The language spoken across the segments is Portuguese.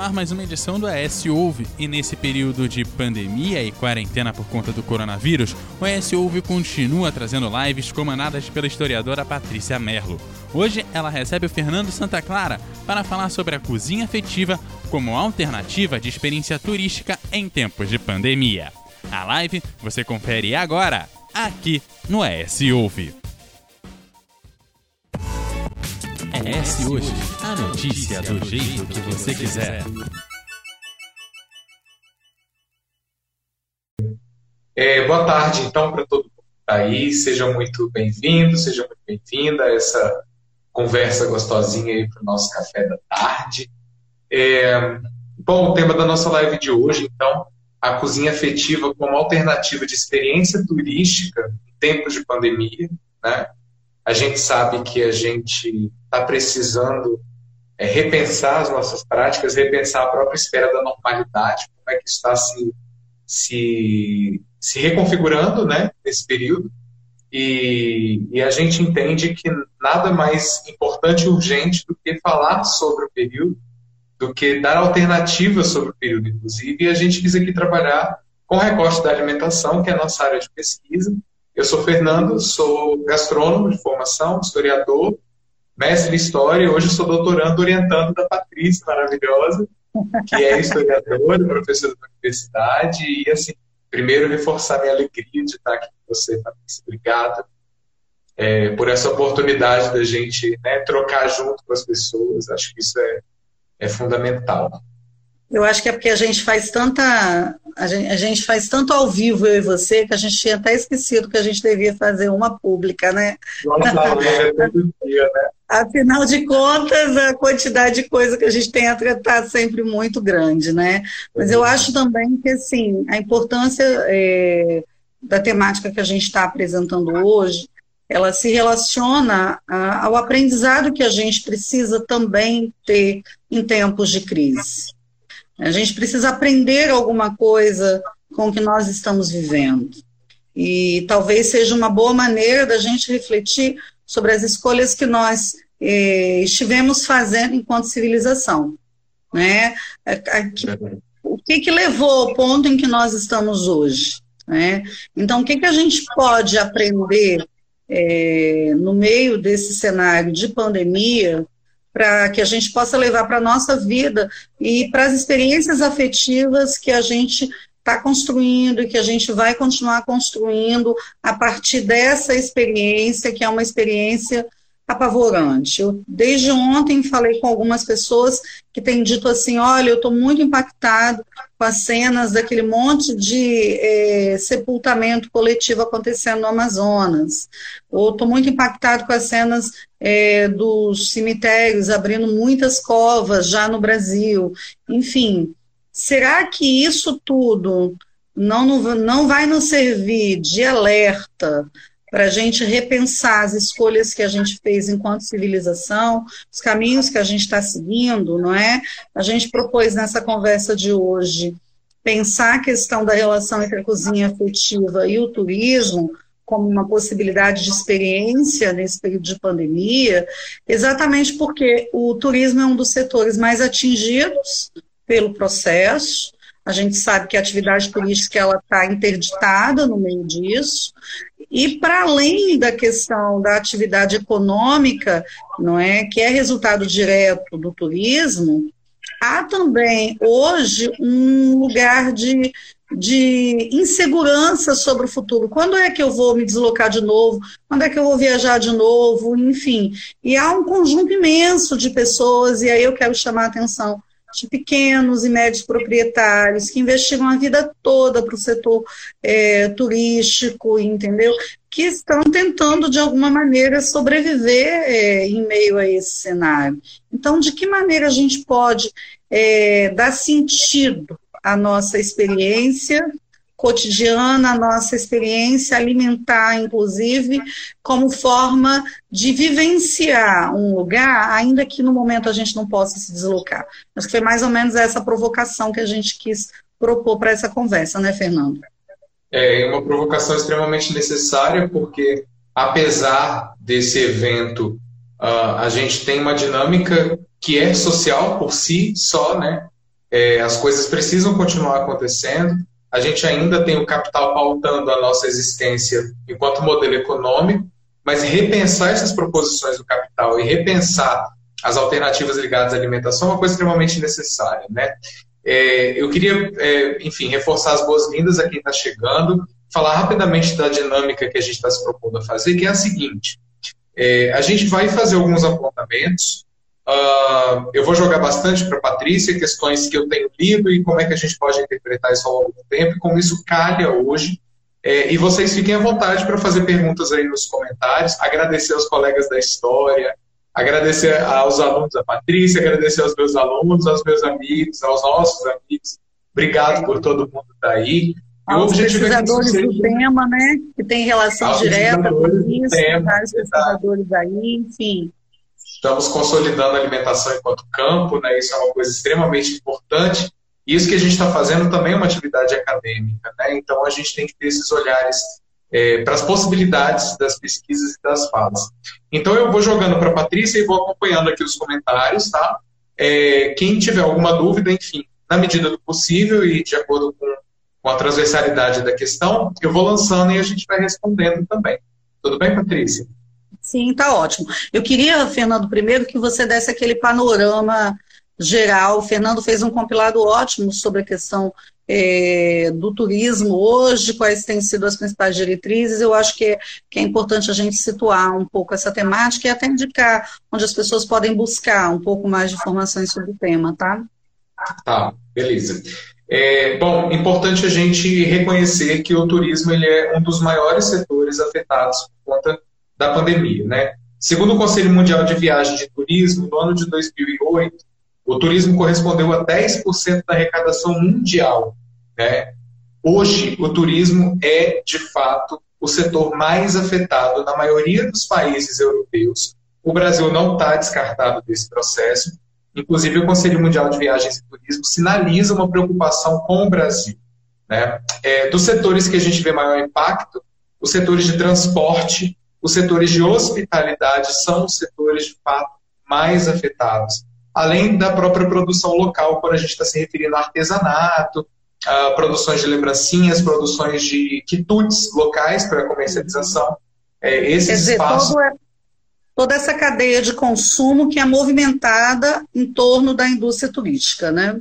ar mais uma edição do ES Ouve e nesse período de pandemia e quarentena por conta do coronavírus, o ES Ouve continua trazendo lives comandadas pela historiadora Patrícia Merlo. Hoje ela recebe o Fernando Santa Clara para falar sobre a cozinha afetiva como alternativa de experiência turística em tempos de pandemia. A live você confere agora, aqui no ES Ouve. ES Hoje, a notícia do jeito que você quiser. É, boa tarde, então, para todo mundo que está aí. Seja muito bem-vindo, seja muito bem-vinda a essa conversa gostosinha aí para o nosso café da tarde. É, bom, o tema da nossa live de hoje, então, a cozinha afetiva como alternativa de experiência turística em tempos de pandemia, né? A gente sabe que a gente está precisando é, repensar as nossas práticas, repensar a própria espera da normalidade, como é que está se, se, se reconfigurando né, nesse período. E, e, a gente entende que nada mais importante e urgente do que falar sobre o período, do que dar alternativas sobre o período, inclusive. E a gente quis aqui trabalhar com o recorte da alimentação, que é a nossa área de pesquisa, eu sou Fernando, sou gastrônomo de formação, historiador, mestre em história, hoje sou doutorando orientando da Patrícia, maravilhosa, que é historiadora, professora da universidade, e assim, primeiro reforçar minha alegria de estar aqui com você, Patrícia, obrigada é, por essa oportunidade da gente né, trocar junto com as pessoas, acho que isso é, é fundamental. Eu acho que é porque a gente faz tanta. A gente, a gente, faz tanto ao vivo, eu e você, que a gente tinha até esquecido que a gente devia fazer uma pública, né? Nossa, é dia, né? Afinal de contas, a quantidade de coisa que a gente tem a tratar é sempre muito grande, né? Mas eu acho também que, assim, a importância é, da temática que a gente está apresentando hoje, ela se relaciona a, ao aprendizado que a gente precisa também ter em tempos de crise. A gente precisa aprender alguma coisa com o que nós estamos vivendo. E talvez seja uma boa maneira da gente refletir sobre as escolhas que nós eh, estivemos fazendo enquanto civilização. Né? o que, que levou ao ponto em que nós estamos hoje? Né? Então, o que, que a gente pode aprender eh, no meio desse cenário de pandemia para que a gente possa levar para a nossa vida e para as experiências afetivas que a gente está construindo e que a gente vai continuar construindo a partir dessa experiência, que é uma experiência apavorante. Eu, desde ontem, falei com algumas pessoas que têm dito assim: olha, eu estou muito impactado com as cenas daquele monte de é, sepultamento coletivo acontecendo no Amazonas. Ou estou muito impactado com as cenas é, dos cemitérios abrindo muitas covas já no Brasil. Enfim, será que isso tudo não, não vai nos servir de alerta para a gente repensar as escolhas que a gente fez enquanto civilização, os caminhos que a gente está seguindo, não é? A gente propôs nessa conversa de hoje pensar a questão da relação entre a cozinha afetiva e o turismo como uma possibilidade de experiência nesse período de pandemia, exatamente porque o turismo é um dos setores mais atingidos pelo processo, a gente sabe que a atividade turística ela está interditada no meio disso. E para além da questão da atividade econômica, não é, que é resultado direto do turismo, há também hoje um lugar de, de insegurança sobre o futuro. Quando é que eu vou me deslocar de novo? Quando é que eu vou viajar de novo? Enfim. E há um conjunto imenso de pessoas, e aí eu quero chamar a atenção de pequenos e médios proprietários que investigam a vida toda para o setor é, turístico, entendeu? Que estão tentando, de alguma maneira, sobreviver é, em meio a esse cenário. Então, de que maneira a gente pode é, dar sentido à nossa experiência cotidiana, a nossa experiência alimentar, inclusive, como forma de vivenciar um lugar, ainda que no momento a gente não possa se deslocar. Acho que foi mais ou menos essa provocação que a gente quis propor para essa conversa, né, Fernando? É uma provocação extremamente necessária, porque apesar desse evento, uh, a gente tem uma dinâmica que é social por si só, né? É, as coisas precisam continuar acontecendo. A gente ainda tem o capital pautando a nossa existência enquanto modelo econômico, mas repensar essas proposições do capital e repensar as alternativas ligadas à alimentação é uma coisa extremamente necessária, né? É, eu queria, é, enfim, reforçar as boas-vindas a quem está chegando, falar rapidamente da dinâmica que a gente está se propondo a fazer, que é a seguinte: é, a gente vai fazer alguns apontamentos. Uh, eu vou jogar bastante para a Patrícia questões que eu tenho lido e como é que a gente pode interpretar isso ao longo do tempo e como isso calha hoje. É, e vocês fiquem à vontade para fazer perguntas aí nos comentários, agradecer aos colegas da história, agradecer aos alunos da Patrícia, agradecer aos meus alunos, aos meus amigos, aos nossos amigos. Obrigado por todo mundo estar tá aí. Aos pesquisadores é do tema, né? Que tem relação direta com isso, vários pesquisadores aí, enfim. Estamos consolidando a alimentação enquanto campo, né? Isso é uma coisa extremamente importante. E isso que a gente está fazendo também é uma atividade acadêmica, né? Então a gente tem que ter esses olhares é, para as possibilidades das pesquisas e das falas. Então eu vou jogando para a Patrícia e vou acompanhando aqui os comentários, tá? É, quem tiver alguma dúvida, enfim, na medida do possível e de acordo com com a transversalidade da questão, eu vou lançando e a gente vai respondendo também. Tudo bem, Patrícia? Sim, tá ótimo. Eu queria, Fernando, primeiro que você desse aquele panorama geral. O Fernando fez um compilado ótimo sobre a questão é, do turismo hoje, quais têm sido as principais diretrizes. Eu acho que é, que é importante a gente situar um pouco essa temática e até indicar onde as pessoas podem buscar um pouco mais de informações sobre o tema, tá? Tá, beleza. É, bom, importante a gente reconhecer que o turismo ele é um dos maiores setores afetados por conta da pandemia. Né? Segundo o Conselho Mundial de Viagem de Turismo, no ano de 2008, o turismo correspondeu a 10% da arrecadação mundial. Né? Hoje, o turismo é, de fato, o setor mais afetado na maioria dos países europeus. O Brasil não está descartado desse processo Inclusive, o Conselho Mundial de Viagens e Turismo sinaliza uma preocupação com o Brasil. Né? É, dos setores que a gente vê maior impacto, os setores de transporte, os setores de hospitalidade são os setores, de fato, mais afetados. Além da própria produção local, quando a gente está se referindo a artesanato, a produções de lembrancinhas, produções de quitutes locais para comercialização. É, esses Quer dizer, espaços... todo, é toda essa cadeia de consumo que é movimentada em torno da indústria turística, né?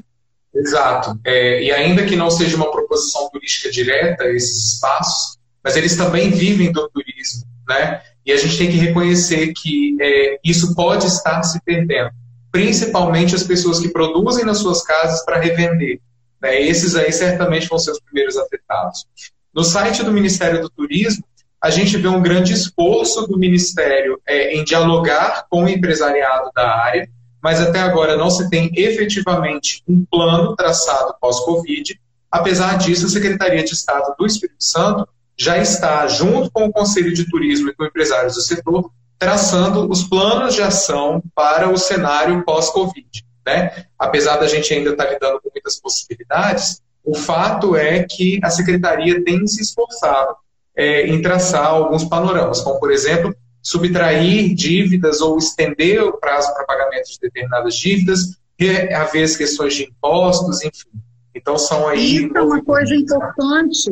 Exato. É, e ainda que não seja uma proposição turística direta, esses espaços, mas eles também vivem do turismo, né? E a gente tem que reconhecer que é, isso pode estar se perdendo, principalmente as pessoas que produzem nas suas casas para revender. Né? Esses aí certamente vão ser os primeiros afetados. No site do Ministério do Turismo, a gente vê um grande esforço do Ministério é, em dialogar com o empresariado da área, mas até agora não se tem efetivamente um plano traçado pós-Covid. Apesar disso, a Secretaria de Estado do Espírito Santo já está, junto com o Conselho de Turismo e com empresários do setor, traçando os planos de ação para o cenário pós-Covid. Né? Apesar da gente ainda estar lidando com muitas possibilidades, o fato é que a Secretaria tem se esforçado é, em traçar alguns panoramas, como, por exemplo, subtrair dívidas ou estender o prazo para pagamento de determinadas dívidas, reaver as questões de impostos, enfim. Então, são aí. Isso é uma coisa importante,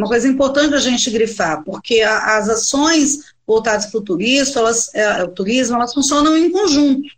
uma coisa importante a gente grifar, porque a, as ações voltadas para o turismo, elas, é, o turismo, elas funcionam em conjunto.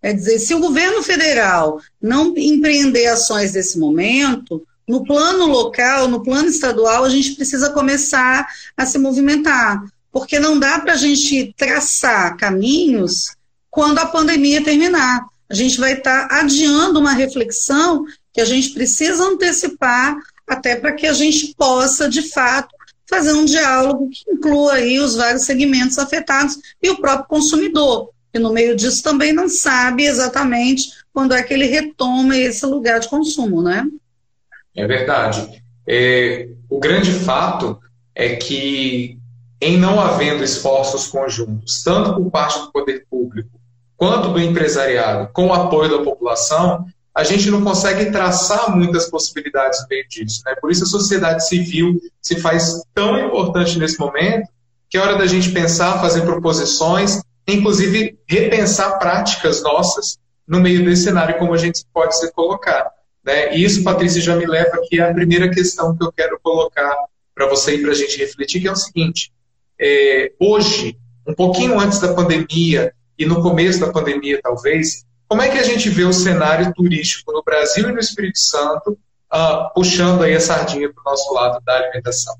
Quer dizer, se o governo federal não empreender ações desse momento, no plano local, no plano estadual, a gente precisa começar a se movimentar, porque não dá para a gente traçar caminhos quando a pandemia terminar. A gente vai estar tá adiando uma reflexão que a gente precisa antecipar até para que a gente possa, de fato, fazer um diálogo que inclua aí os vários segmentos afetados e o próprio consumidor, que no meio disso também não sabe exatamente quando é que ele retoma esse lugar de consumo, né? É verdade. É, o grande fato é que, em não havendo esforços conjuntos, tanto por parte do poder público quanto do empresariado, com o apoio da população, a gente não consegue traçar muitas possibilidades no meio disso. Né? Por isso a sociedade civil se faz tão importante nesse momento que é hora da gente pensar, fazer proposições, inclusive repensar práticas nossas no meio desse cenário como a gente pode se colocar. Né? E isso, Patrícia, já me leva aqui à primeira questão que eu quero colocar para você e para a gente refletir, que é o seguinte: é, hoje, um pouquinho antes da pandemia e no começo da pandemia, talvez, como é que a gente vê o cenário turístico no Brasil e no Espírito Santo uh, puxando aí a sardinha para o nosso lado da alimentação?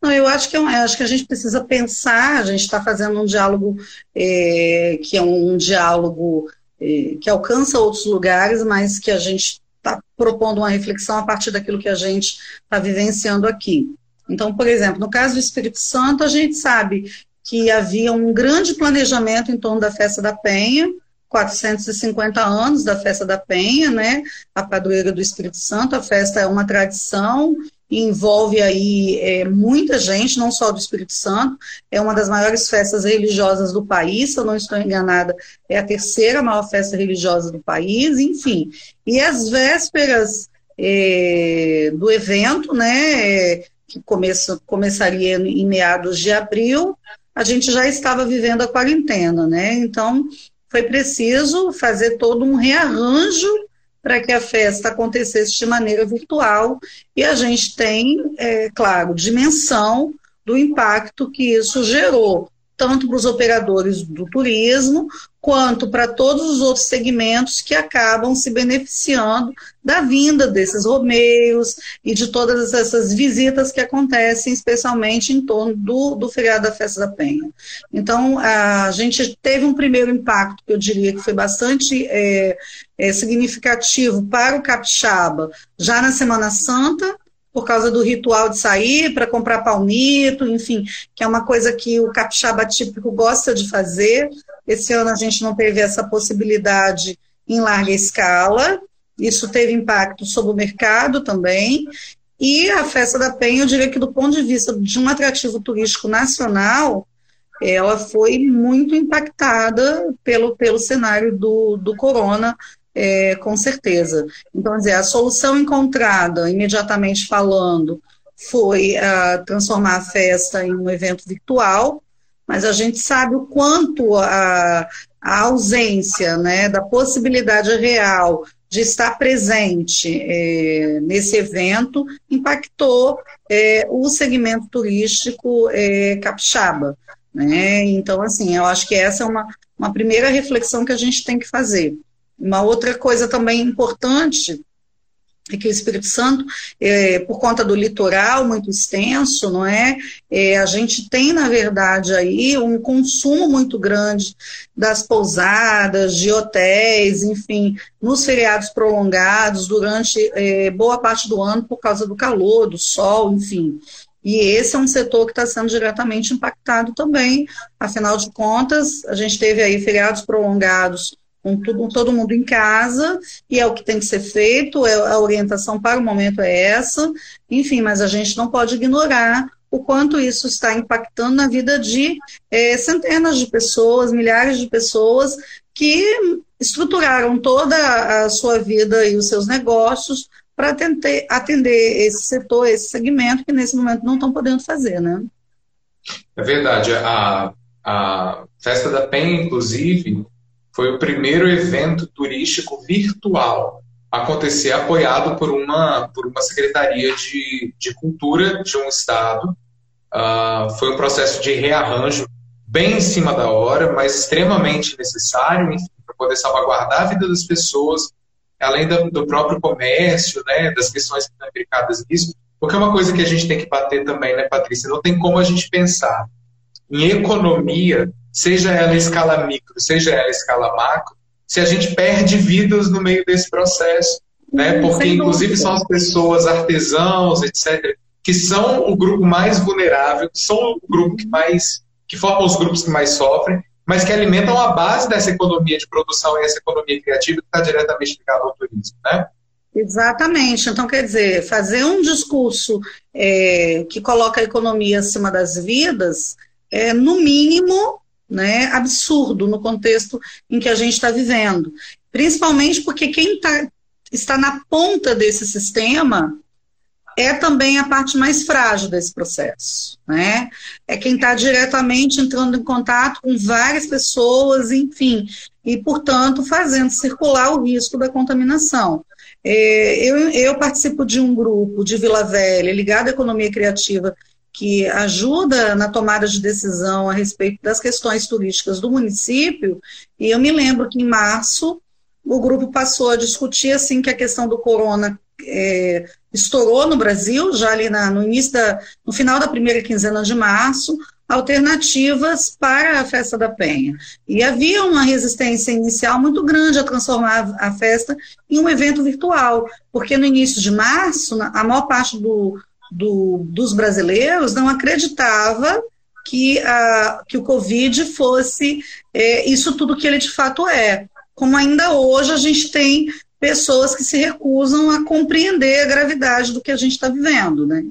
Não, eu acho que, é eu acho que a gente precisa pensar, a gente está fazendo um diálogo é, que é um diálogo é, que alcança outros lugares, mas que a gente está propondo uma reflexão a partir daquilo que a gente está vivenciando aqui. Então, por exemplo, no caso do Espírito Santo, a gente sabe que havia um grande planejamento em torno da festa da Penha, 450 anos da festa da Penha, né? A padroeira do Espírito Santo, a festa é uma tradição envolve aí é, muita gente, não só do Espírito Santo, é uma das maiores festas religiosas do país, se eu não estou enganada, é a terceira maior festa religiosa do país, enfim. E as vésperas é, do evento, né, que começa, começaria em meados de abril, a gente já estava vivendo a quarentena, né? Então, foi preciso fazer todo um rearranjo para que a festa acontecesse de maneira virtual e a gente tem, é, claro, dimensão do impacto que isso gerou tanto para os operadores do turismo, quanto para todos os outros segmentos que acabam se beneficiando da vinda desses romeios e de todas essas visitas que acontecem, especialmente em torno do, do feriado da Festa da Penha. Então, a gente teve um primeiro impacto, que eu diria que foi bastante é, é, significativo para o capixaba, já na Semana Santa, por causa do ritual de sair para comprar palmito, enfim, que é uma coisa que o capixaba típico gosta de fazer. Esse ano a gente não teve essa possibilidade em larga escala, isso teve impacto sobre o mercado também. E a Festa da Penha, eu diria que do ponto de vista de um atrativo turístico nacional, ela foi muito impactada pelo, pelo cenário do, do corona, é, com certeza. Então, dizer, a solução encontrada, imediatamente falando, foi uh, transformar a festa em um evento virtual, mas a gente sabe o quanto a, a ausência né, da possibilidade real de estar presente é, nesse evento impactou é, o segmento turístico é, capixaba. Né? Então, assim, eu acho que essa é uma, uma primeira reflexão que a gente tem que fazer. Uma outra coisa também importante é que o Espírito Santo, é, por conta do litoral muito extenso, não é? é? A gente tem, na verdade, aí um consumo muito grande das pousadas, de hotéis, enfim, nos feriados prolongados, durante é, boa parte do ano, por causa do calor, do sol, enfim. E esse é um setor que está sendo diretamente impactado também. Afinal de contas, a gente teve aí feriados prolongados com todo mundo em casa, e é o que tem que ser feito, é, a orientação para o momento é essa, enfim, mas a gente não pode ignorar o quanto isso está impactando na vida de é, centenas de pessoas, milhares de pessoas que estruturaram toda a sua vida e os seus negócios para atender esse setor, esse segmento que nesse momento não estão podendo fazer, né? É verdade. A, a Festa da Penha, inclusive, foi o primeiro evento turístico virtual acontecer apoiado por uma, por uma secretaria de, de cultura de um estado. Uh, foi um processo de rearranjo bem em cima da hora, mas extremamente necessário para poder salvaguardar a vida das pessoas, além do, do próprio comércio, né, das questões que estão implicadas nisso, porque é uma coisa que a gente tem que bater também, né, Patrícia? Não tem como a gente pensar em economia seja ela em escala micro, seja ela em escala macro, se a gente perde vidas no meio desse processo, né? Hum, Porque inclusive são as pessoas artesãos, etc, que são o grupo mais vulnerável, que são o grupo que mais que formam os grupos que mais sofrem, mas que alimentam a base dessa economia de produção e essa economia criativa que está diretamente ligada ao turismo, né? Exatamente. Então, quer dizer, fazer um discurso é, que coloca a economia acima das vidas, é, no mínimo, né, absurdo no contexto em que a gente está vivendo. Principalmente porque quem tá, está na ponta desse sistema é também a parte mais frágil desse processo, né? É quem está diretamente entrando em contato com várias pessoas, enfim, e, portanto, fazendo circular o risco da contaminação. É, eu, eu participo de um grupo de Vila Velha ligado à economia criativa que ajuda na tomada de decisão a respeito das questões turísticas do município, e eu me lembro que em março o grupo passou a discutir assim que a questão do corona é, estourou no Brasil, já ali na, no início da, no final da primeira quinzena de março, alternativas para a festa da Penha. E havia uma resistência inicial muito grande a transformar a festa em um evento virtual, porque no início de março, a maior parte do, do, dos brasileiros não acreditava que, a, que o Covid fosse é, isso tudo que ele de fato é. Como ainda hoje a gente tem pessoas que se recusam a compreender a gravidade do que a gente está vivendo, né?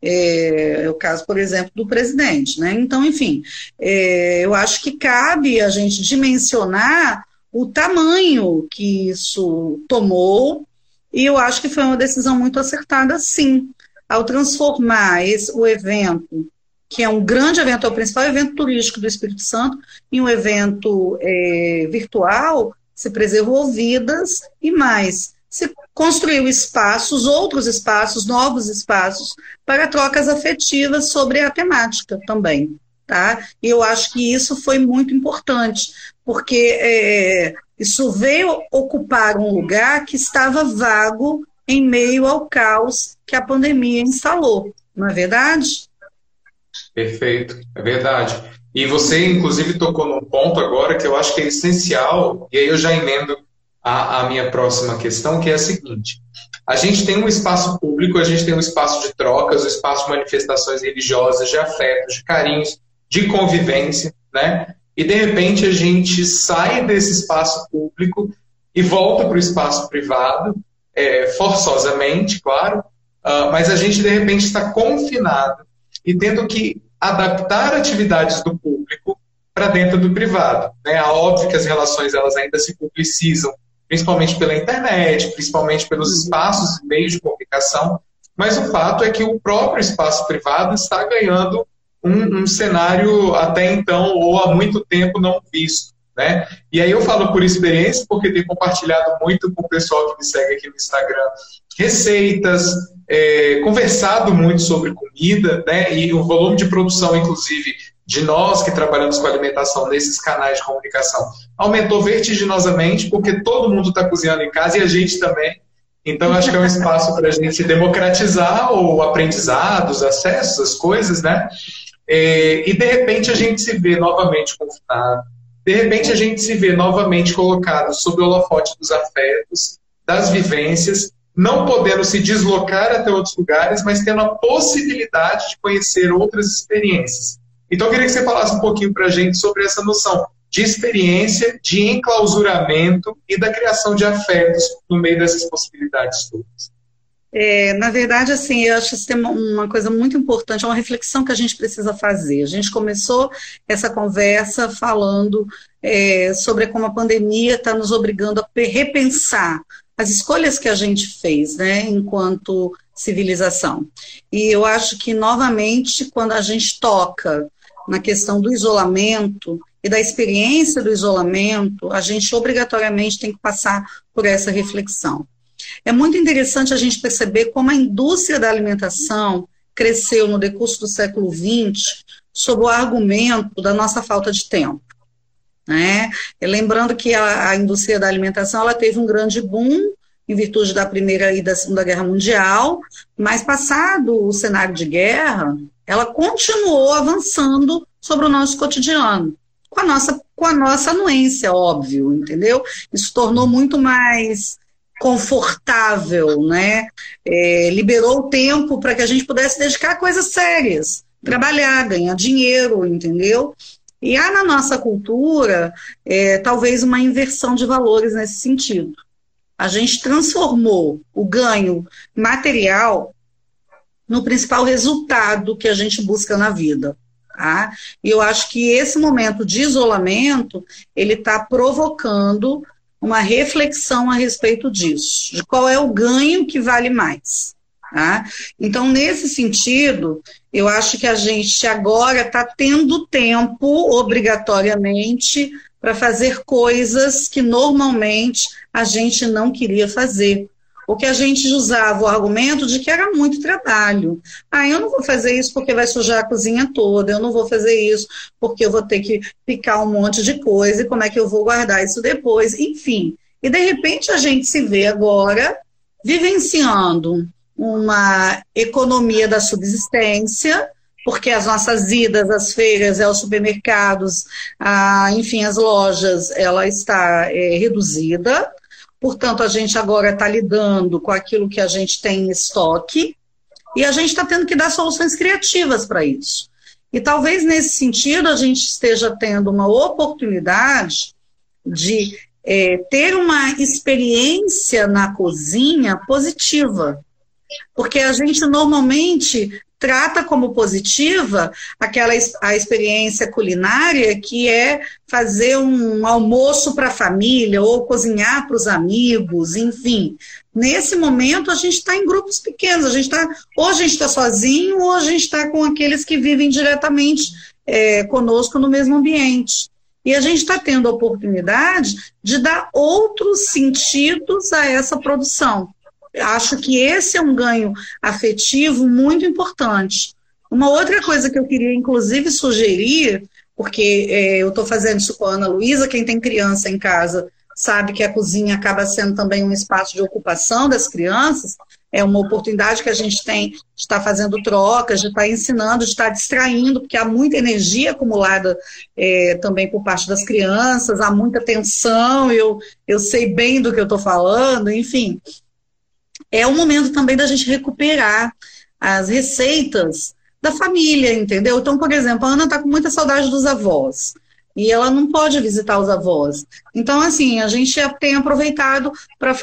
É, é, o caso, por exemplo, do presidente, né? Então, enfim, é, eu acho que cabe a gente dimensionar o tamanho que isso tomou e eu acho que foi uma decisão muito acertada, sim ao transformar esse, o evento, que é um grande evento, é o principal evento turístico do Espírito Santo, em um evento é, virtual, se preservou vidas e mais. Se construiu espaços, outros espaços, novos espaços, para trocas afetivas sobre a temática também. Tá? E eu acho que isso foi muito importante, porque é, isso veio ocupar um lugar que estava vago em meio ao caos que a pandemia instalou, não é verdade? Perfeito, é verdade. E você, inclusive, tocou num ponto agora que eu acho que é essencial, e aí eu já emendo a, a minha próxima questão, que é a seguinte: a gente tem um espaço público, a gente tem um espaço de trocas, um espaço de manifestações religiosas, de afetos, de carinhos, de convivência, né? E de repente a gente sai desse espaço público e volta para o espaço privado é, forçosamente, claro, uh, mas a gente de repente está confinado e tendo que adaptar atividades do público para dentro do privado. Né? É óbvio que as relações elas ainda se publicizam, principalmente pela internet, principalmente pelos uhum. espaços e meios de comunicação, mas o fato é que o próprio espaço privado está ganhando um, um cenário até então ou há muito tempo não visto. Né? E aí eu falo por experiência, porque tenho compartilhado muito com o pessoal que me segue aqui no Instagram receitas, é, conversado muito sobre comida, né? E o volume de produção, inclusive, de nós que trabalhamos com alimentação nesses canais de comunicação aumentou vertiginosamente, porque todo mundo está cozinhando em casa e a gente também. Então, acho que é um espaço para a gente democratizar o aprendizado, os acessos, as coisas, né? É, e de repente a gente se vê novamente confinado, de repente a gente se vê novamente colocado sob o holofote dos afetos, das vivências, não podendo se deslocar até outros lugares, mas tendo a possibilidade de conhecer outras experiências. Então eu queria que você falasse um pouquinho para a gente sobre essa noção de experiência, de enclausuramento e da criação de afetos no meio dessas possibilidades todas. É, na verdade, assim, eu acho isso uma coisa muito importante, é uma reflexão que a gente precisa fazer. A gente começou essa conversa falando é, sobre como a pandemia está nos obrigando a repensar as escolhas que a gente fez, né, enquanto civilização. E eu acho que, novamente, quando a gente toca na questão do isolamento e da experiência do isolamento, a gente obrigatoriamente tem que passar por essa reflexão. É muito interessante a gente perceber como a indústria da alimentação cresceu no decurso do século XX sob o argumento da nossa falta de tempo. Né? Lembrando que a, a, indústria da alimentação ela teve um grande boom em virtude da Primeira e da Segunda Guerra Mundial, mas passado o cenário de guerra, ela continuou avançando sobre o nosso cotidiano, com a nossa, com a nossa anuência, óbvio, entendeu? Isso tornou muito mais confortável, né? É, liberou o tempo para que a gente pudesse dedicar a coisas sérias, trabalhar, ganhar dinheiro, entendeu? E há na nossa cultura é, talvez uma inversão de valores nesse sentido. A gente transformou o ganho material no principal resultado que a gente busca na vida. Tá? E eu acho que esse momento de isolamento ele está provocando uma reflexão a respeito disso, de qual é o ganho que vale mais. Tá? Então, nesse sentido, eu acho que a gente agora está tendo tempo, obrigatoriamente, para fazer coisas que normalmente a gente não queria fazer. Ou que a gente usava o argumento de que era muito trabalho. Ah, eu não vou fazer isso porque vai sujar a cozinha toda, eu não vou fazer isso porque eu vou ter que picar um monte de coisa e como é que eu vou guardar isso depois, enfim. E de repente a gente se vê agora vivenciando uma economia da subsistência, porque as nossas idas às feiras, aos supermercados, a, enfim, as lojas, ela está é, reduzida. Portanto, a gente agora está lidando com aquilo que a gente tem em estoque e a gente está tendo que dar soluções criativas para isso. E talvez nesse sentido a gente esteja tendo uma oportunidade de é, ter uma experiência na cozinha positiva. Porque a gente normalmente trata como positiva aquela a experiência culinária que é fazer um almoço para a família ou cozinhar para os amigos, enfim. Nesse momento a gente está em grupos pequenos, a gente está ou a gente está sozinho ou a gente está com aqueles que vivem diretamente é, conosco no mesmo ambiente. E a gente está tendo a oportunidade de dar outros sentidos a essa produção. Acho que esse é um ganho afetivo muito importante. Uma outra coisa que eu queria, inclusive, sugerir, porque é, eu estou fazendo isso com a Ana Luísa, quem tem criança em casa sabe que a cozinha acaba sendo também um espaço de ocupação das crianças, é uma oportunidade que a gente tem de estar fazendo trocas, de estar ensinando, de estar distraindo, porque há muita energia acumulada é, também por parte das crianças, há muita tensão, eu, eu sei bem do que eu estou falando, enfim é o momento também da gente recuperar as receitas da família, entendeu? Então, por exemplo, a Ana está com muita saudade dos avós e ela não pode visitar os avós. Então, assim, a gente tem aproveitado para.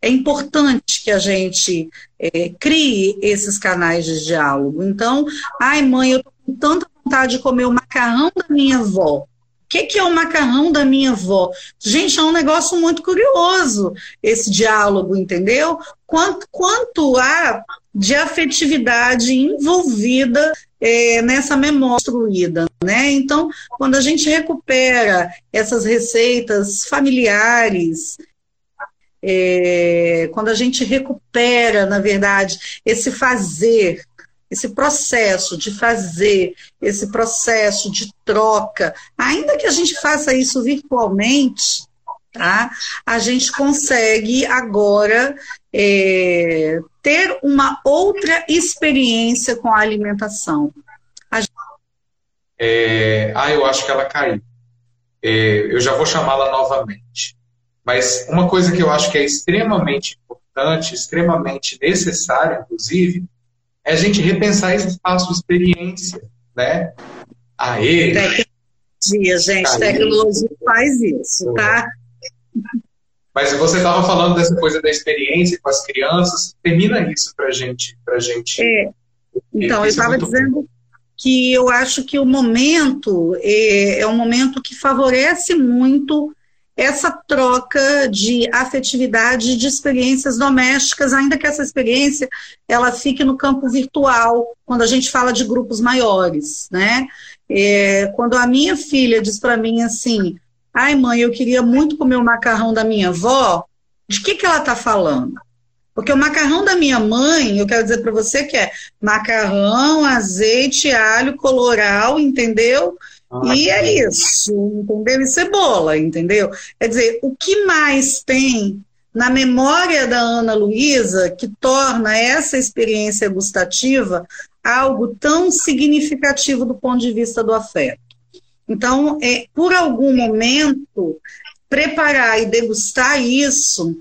É importante que a gente é, crie esses canais de diálogo. Então, ai, mãe, eu tô com tanta vontade de comer o macarrão da minha avó que, que é o macarrão da minha avó? Gente, é um negócio muito curioso esse diálogo, entendeu? Quanto, quanto há de afetividade envolvida é, nessa memória construída, né? Então, quando a gente recupera essas receitas familiares, é, quando a gente recupera, na verdade, esse fazer esse processo de fazer, esse processo de troca, ainda que a gente faça isso virtualmente, tá? a gente consegue agora é, ter uma outra experiência com a alimentação. A gente... é, ah, eu acho que ela caiu. É, eu já vou chamá-la novamente. Mas uma coisa que eu acho que é extremamente importante, extremamente necessária, inclusive, é a gente repensar esse espaço de experiência, né? Aê! Tecnologia, gente, Aê. tecnologia faz isso, tá? Mas você estava falando dessa coisa da experiência com as crianças, termina isso para gente, pra gente. É. Então, eu estava dizendo que eu acho que o momento é, é um momento que favorece muito essa troca de afetividade de experiências domésticas, ainda que essa experiência ela fique no campo virtual, quando a gente fala de grupos maiores, né? É, quando a minha filha diz para mim assim, ai mãe, eu queria muito comer o macarrão da minha avó, de que que ela está falando? Porque o macarrão da minha mãe, eu quero dizer para você que é macarrão, azeite, alho, coloral, entendeu? E é isso, entendeu? E cebola, entendeu? Quer dizer, o que mais tem na memória da Ana Luísa que torna essa experiência gustativa algo tão significativo do ponto de vista do afeto? Então, é, por algum momento, preparar e degustar isso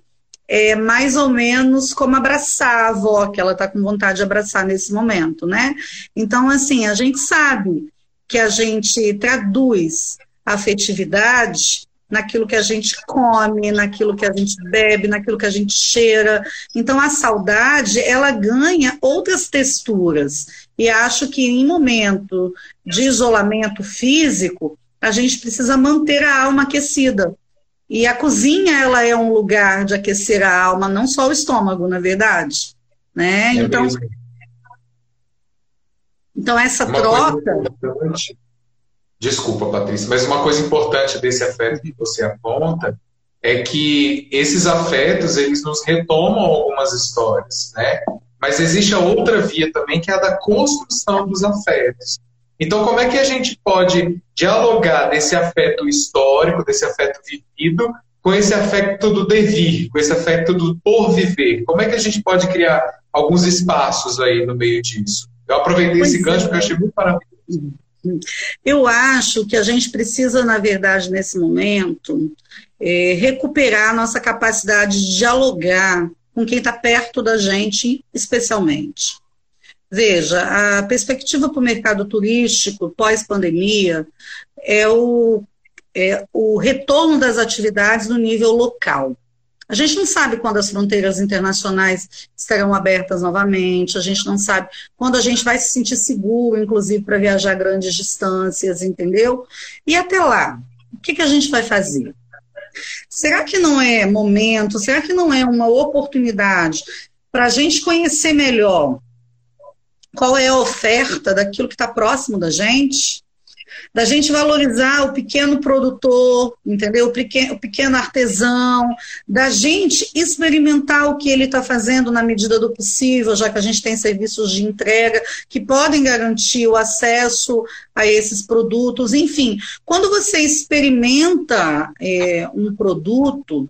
é mais ou menos como abraçar a avó, que ela está com vontade de abraçar nesse momento, né? Então, assim, a gente sabe que a gente traduz a afetividade naquilo que a gente come, naquilo que a gente bebe, naquilo que a gente cheira. Então a saudade, ela ganha outras texturas. E acho que em momento de isolamento físico, a gente precisa manter a alma aquecida. E a cozinha, ela é um lugar de aquecer a alma, não só o estômago, na verdade. Né? É então, mesmo. Então, essa uma troca. Desculpa, Patrícia, mas uma coisa importante desse afeto que você aponta é que esses afetos eles nos retomam algumas histórias, né? Mas existe a outra via também que é a da construção dos afetos. Então, como é que a gente pode dialogar desse afeto histórico, desse afeto vivido, com esse afeto do devir, com esse afeto do por viver? Como é que a gente pode criar alguns espaços aí no meio disso? Eu aproveitei pois esse gancho é. porque eu achei muito maravilhoso. Eu acho que a gente precisa, na verdade, nesse momento, é, recuperar a nossa capacidade de dialogar com quem está perto da gente, especialmente. Veja, a perspectiva para o mercado turístico pós-pandemia é o, é o retorno das atividades no nível local. A gente não sabe quando as fronteiras internacionais estarão abertas novamente, a gente não sabe quando a gente vai se sentir seguro, inclusive para viajar grandes distâncias, entendeu? E até lá, o que, que a gente vai fazer? Será que não é momento, será que não é uma oportunidade para a gente conhecer melhor qual é a oferta daquilo que está próximo da gente, da gente valorizar o pequeno produtor, entendeu? O pequeno, o pequeno artesão, da gente experimentar o que ele está fazendo na medida do possível, já que a gente tem serviços de entrega que podem garantir o acesso a esses produtos. Enfim, quando você experimenta é, um produto,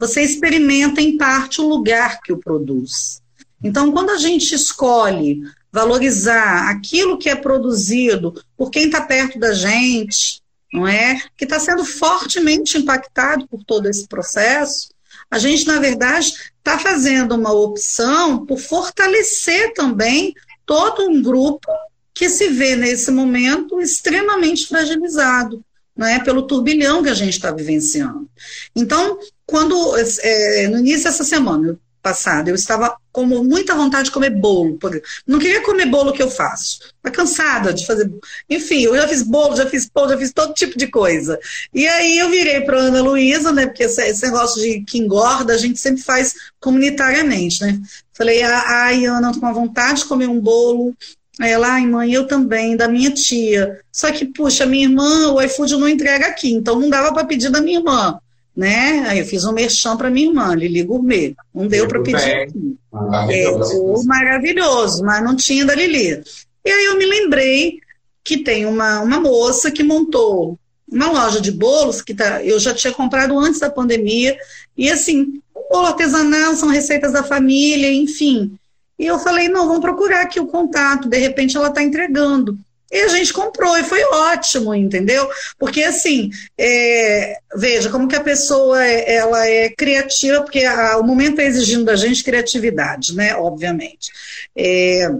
você experimenta em parte o lugar que o produz. Então, quando a gente escolhe valorizar aquilo que é produzido por quem está perto da gente, não é? Que está sendo fortemente impactado por todo esse processo. A gente, na verdade, está fazendo uma opção por fortalecer também todo um grupo que se vê nesse momento extremamente fragilizado, não é? Pelo turbilhão que a gente está vivenciando. Então, quando é, no início dessa semana eu passada, eu estava com muita vontade de comer bolo. Não queria comer bolo que eu faço. Estava cansada de fazer. Enfim, eu já fiz bolo, já fiz pão, já fiz todo tipo de coisa. E aí eu virei para Ana Luísa, né? Porque esse, esse, negócio de que engorda a gente sempre faz comunitariamente, né? Falei, ah, ai, Ana, estou com vontade de comer um bolo. Ela, ai, mãe, eu também, da minha tia. Só que, puxa, minha irmã, o iFood não entrega aqui, então não dava para pedir da minha irmã né? Aí eu fiz um merchan para minha irmã, Lili Gourmet. Não deu para pedir. Maravilhoso. É, maravilhoso, mas não tinha da Lili. E aí eu me lembrei que tem uma, uma moça que montou uma loja de bolos que tá, eu já tinha comprado antes da pandemia. E assim, bolo artesanal, são receitas da família, enfim. E eu falei, não, vamos procurar aqui o contato, de repente ela está entregando. E a gente comprou e foi ótimo, entendeu? Porque assim, é, veja como que a pessoa é, ela é criativa, porque a, o momento está exigindo da gente criatividade, né? Obviamente. É,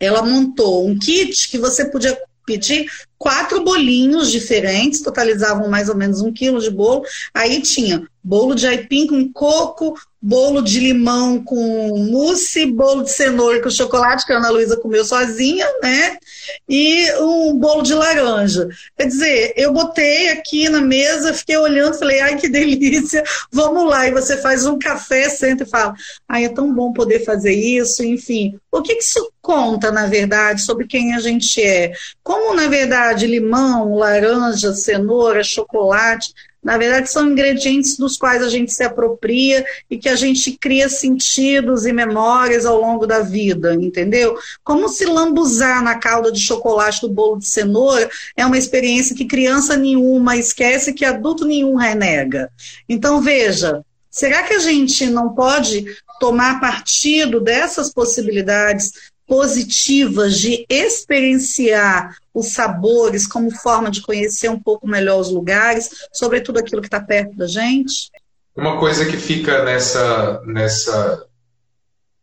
ela montou um kit que você podia pedir quatro bolinhos diferentes, totalizavam mais ou menos um quilo de bolo. Aí tinha bolo de aipim com coco, bolo de limão com mousse, bolo de cenoura com chocolate, que a Ana Luísa comeu sozinha, né? E um bolo de laranja. Quer dizer, eu botei aqui na mesa, fiquei olhando, falei, ai que delícia, vamos lá. E você faz um café, senta e fala, ai é tão bom poder fazer isso, enfim. O que, que isso conta, na verdade, sobre quem a gente é? Como, na verdade, limão, laranja, cenoura, chocolate na verdade, são ingredientes dos quais a gente se apropria e que a gente cria sentidos e memórias ao longo da vida, entendeu? Como se lambuzar na calda de chocolate do bolo de cenoura é uma experiência que criança nenhuma esquece, que adulto nenhum renega. Então, veja, será que a gente não pode tomar partido dessas possibilidades positivas de experienciar os sabores como forma de conhecer um pouco melhor os lugares, sobretudo aquilo que está perto da gente? Uma coisa que fica nessa, nessa,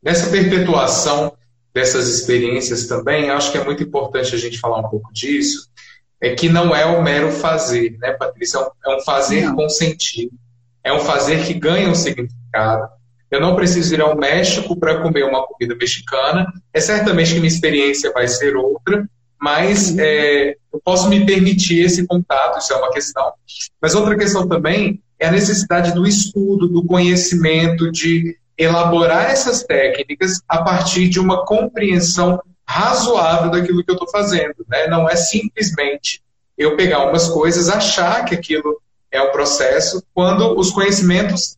nessa perpetuação dessas experiências também, acho que é muito importante a gente falar um pouco disso, é que não é o mero fazer, né, Patrícia? É um é fazer não. com sentido. É um fazer que ganha um significado eu não preciso ir ao México para comer uma comida mexicana. É certamente que minha experiência vai ser outra, mas uhum. é, eu posso me permitir esse contato, isso é uma questão. Mas outra questão também é a necessidade do estudo, do conhecimento, de elaborar essas técnicas a partir de uma compreensão razoável daquilo que eu estou fazendo. Né? Não é simplesmente eu pegar umas coisas, achar que aquilo é o processo quando os conhecimentos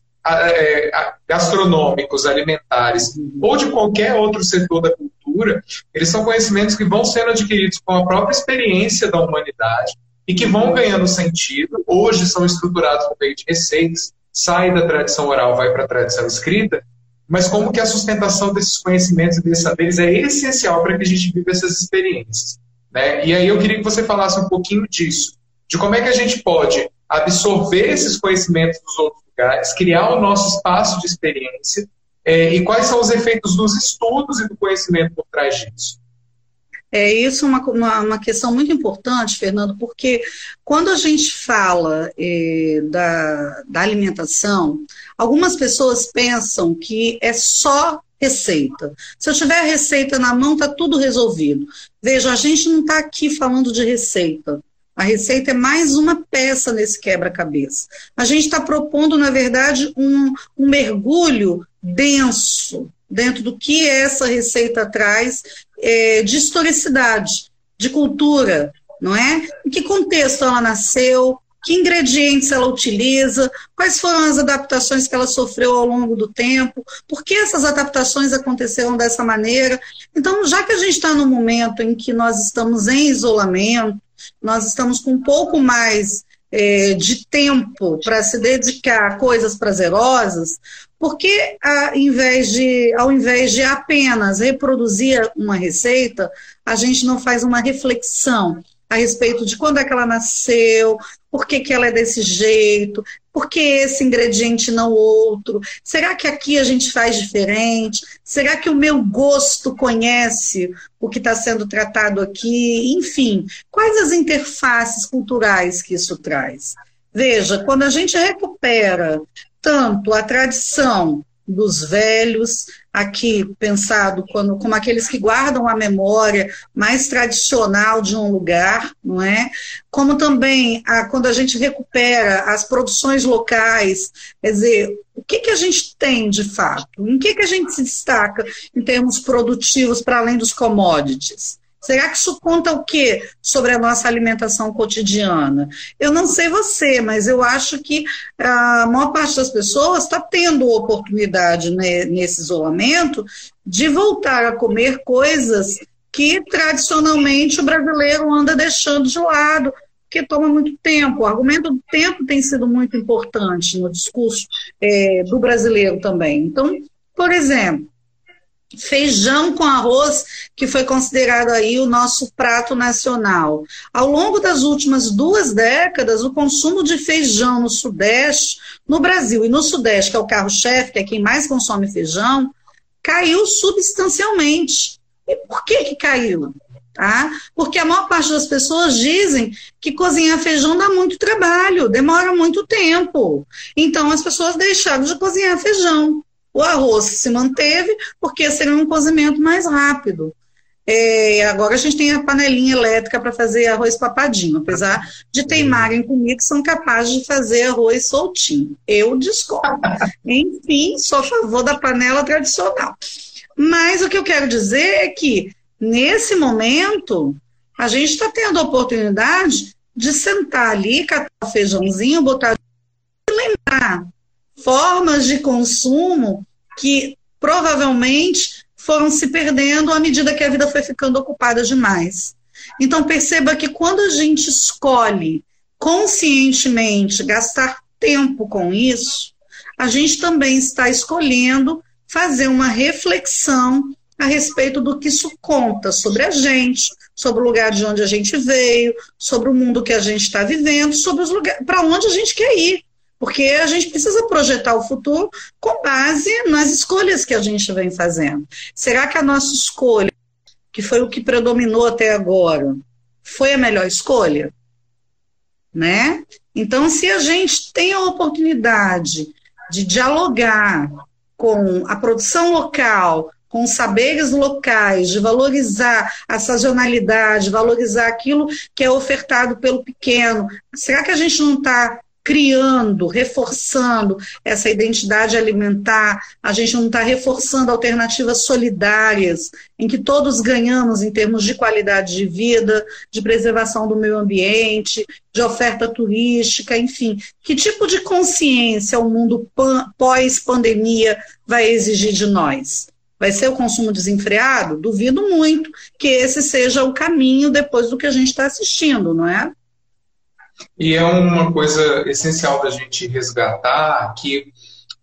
gastronômicos, alimentares ou de qualquer outro setor da cultura, eles são conhecimentos que vão sendo adquiridos com a própria experiência da humanidade e que vão ganhando sentido. Hoje são estruturados no meio de receitas, sai da tradição oral, vai para a tradição escrita, mas como que a sustentação desses conhecimentos e desses saberes é essencial para que a gente viva essas experiências. Né? E aí eu queria que você falasse um pouquinho disso, de como é que a gente pode absorver esses conhecimentos dos outros lugares, criar o nosso espaço de experiência é, e quais são os efeitos dos estudos e do conhecimento por trás disso. É isso é uma, uma, uma, questão muito importante, Fernando, porque quando a gente fala é, da, da alimentação, algumas pessoas pensam que é só receita. Se eu tiver a receita na mão, está tudo resolvido. Veja, a gente não está aqui falando de receita. A receita é mais uma peça nesse quebra-cabeça. A gente está propondo, na verdade, um, um mergulho denso dentro do que essa receita traz é, de historicidade, de cultura, não é? Em que contexto ela nasceu, que ingredientes ela utiliza, quais foram as adaptações que ela sofreu ao longo do tempo, por que essas adaptações aconteceram dessa maneira. Então, já que a gente está no momento em que nós estamos em isolamento, nós estamos com um pouco mais é, de tempo para se dedicar a coisas prazerosas, porque ao invés, de, ao invés de apenas reproduzir uma receita, a gente não faz uma reflexão a respeito de quando é que ela nasceu, por que, que ela é desse jeito, por que esse ingrediente não outro? Será que aqui a gente faz diferente? Será que o meu gosto conhece o que está sendo tratado aqui? Enfim, quais as interfaces culturais que isso traz? Veja, quando a gente recupera tanto a tradição dos velhos, aqui pensado quando, como aqueles que guardam a memória mais tradicional de um lugar, não é? Como também a, quando a gente recupera as produções locais, quer dizer, o que, que a gente tem de fato? Em que, que a gente se destaca em termos produtivos para além dos commodities? Será que isso conta o quê sobre a nossa alimentação cotidiana? Eu não sei você, mas eu acho que a maior parte das pessoas está tendo oportunidade né, nesse isolamento de voltar a comer coisas que tradicionalmente o brasileiro anda deixando de lado, porque toma muito tempo. O argumento do tempo tem sido muito importante no discurso é, do brasileiro também. Então, por exemplo, feijão com arroz, que foi considerado aí o nosso prato nacional. Ao longo das últimas duas décadas, o consumo de feijão no Sudeste, no Brasil e no Sudeste, que é o carro-chefe, que é quem mais consome feijão, caiu substancialmente. E por que, que caiu? Tá? Porque a maior parte das pessoas dizem que cozinhar feijão dá muito trabalho, demora muito tempo. Então as pessoas deixaram de cozinhar feijão. O arroz se manteve porque seria um cozimento mais rápido. É, agora a gente tem a panelinha elétrica para fazer arroz papadinho, apesar de teimarem comigo que são capazes de fazer arroz soltinho. Eu discordo. Enfim, sou a favor da panela tradicional. Mas o que eu quero dizer é que, nesse momento, a gente está tendo a oportunidade de sentar ali, catar o feijãozinho, botar e lembrar formas de consumo que provavelmente foram se perdendo à medida que a vida foi ficando ocupada demais. Então perceba que quando a gente escolhe conscientemente gastar tempo com isso, a gente também está escolhendo fazer uma reflexão a respeito do que isso conta sobre a gente, sobre o lugar de onde a gente veio, sobre o mundo que a gente está vivendo, sobre os lugares para onde a gente quer ir. Porque a gente precisa projetar o futuro com base nas escolhas que a gente vem fazendo. Será que a nossa escolha, que foi o que predominou até agora, foi a melhor escolha? Né? Então, se a gente tem a oportunidade de dialogar com a produção local, com saberes locais, de valorizar a sazonalidade, valorizar aquilo que é ofertado pelo pequeno, será que a gente não está criando, reforçando essa identidade alimentar, a gente não está reforçando alternativas solidárias, em que todos ganhamos em termos de qualidade de vida, de preservação do meio ambiente, de oferta turística, enfim. Que tipo de consciência o mundo pós-pandemia vai exigir de nós? Vai ser o consumo desenfreado? Duvido muito que esse seja o caminho depois do que a gente está assistindo, não é? E é uma coisa essencial da gente resgatar que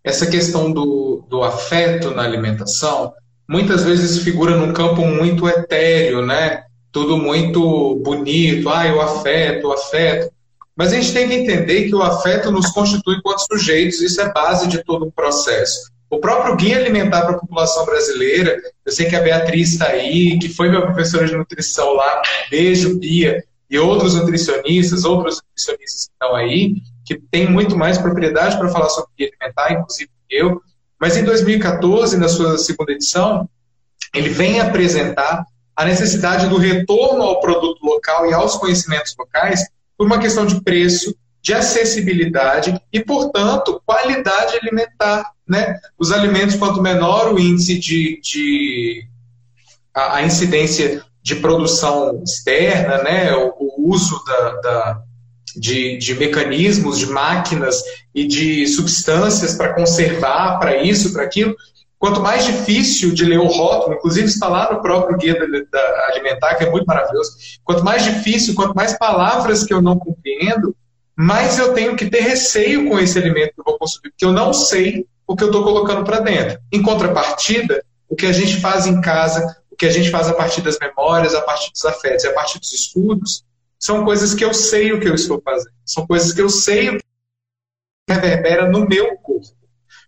essa questão do, do afeto na alimentação muitas vezes figura num campo muito etéreo, né? Tudo muito bonito, ah, o afeto, o afeto. Mas a gente tem que entender que o afeto nos constitui enquanto sujeitos, isso é base de todo um processo. O próprio guia alimentar para a população brasileira, eu sei que a Beatriz está aí, que foi minha professora de nutrição lá, beijo, Bia, e outros nutricionistas, outros nutricionistas que estão aí, que têm muito mais propriedade para falar sobre alimentar, inclusive eu. Mas em 2014, na sua segunda edição, ele vem apresentar a necessidade do retorno ao produto local e aos conhecimentos locais por uma questão de preço, de acessibilidade e, portanto, qualidade alimentar. Né? Os alimentos, quanto menor o índice de, de a incidência de produção externa, né, o, o uso da, da de, de, mecanismos, de máquinas e de substâncias para conservar, para isso, para aquilo. Quanto mais difícil de ler o rótulo, inclusive está lá no próprio guia da, da alimentar, que é muito maravilhoso. Quanto mais difícil, quanto mais palavras que eu não compreendo, mais eu tenho que ter receio com esse alimento que eu vou consumir, porque eu não sei o que eu estou colocando para dentro. Em contrapartida, o que a gente faz em casa, o que a gente faz a partir das memórias, a partir dos afetos e a partir dos estudos, são coisas que eu sei o que eu estou fazendo. São coisas que eu sei o que reverbera no meu corpo.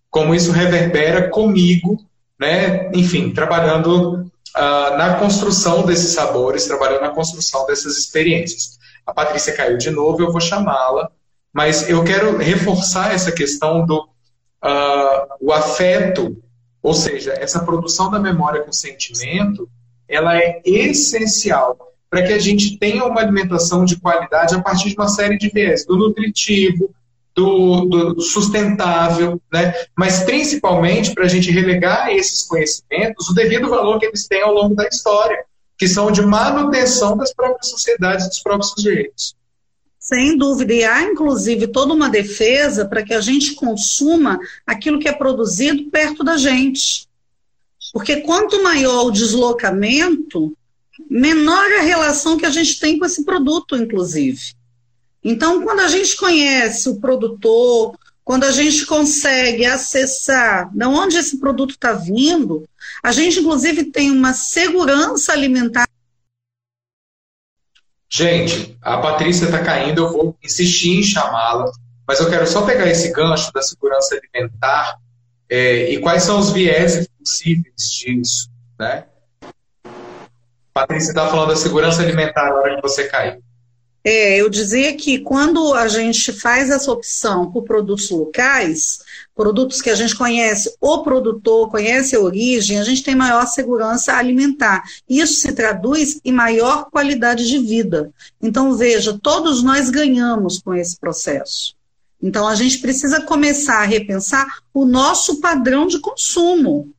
Como isso reverbera comigo, né? enfim, trabalhando uh, na construção desses sabores, trabalhando na construção dessas experiências. A Patrícia caiu de novo, eu vou chamá-la, mas eu quero reforçar essa questão do uh, o afeto ou seja, essa produção da memória com sentimento, ela é essencial para que a gente tenha uma alimentação de qualidade a partir de uma série de viés, do nutritivo, do, do sustentável, né? mas principalmente para a gente relegar esses conhecimentos o devido valor que eles têm ao longo da história, que são de manutenção das próprias sociedades, dos próprios sujeitos. Sem dúvida, e há inclusive toda uma defesa para que a gente consuma aquilo que é produzido perto da gente. Porque quanto maior o deslocamento, menor a relação que a gente tem com esse produto, inclusive. Então, quando a gente conhece o produtor, quando a gente consegue acessar de onde esse produto está vindo, a gente, inclusive, tem uma segurança alimentar Gente, a Patrícia está caindo, eu vou insistir em chamá-la, mas eu quero só pegar esse gancho da segurança alimentar é, e quais são os viéses possíveis disso, né? Patrícia está falando da segurança alimentar na hora que você caiu. É, eu dizia que quando a gente faz essa opção por produtos locais, produtos que a gente conhece o produtor, conhece a origem, a gente tem maior segurança alimentar. Isso se traduz em maior qualidade de vida. Então, veja, todos nós ganhamos com esse processo. Então, a gente precisa começar a repensar o nosso padrão de consumo.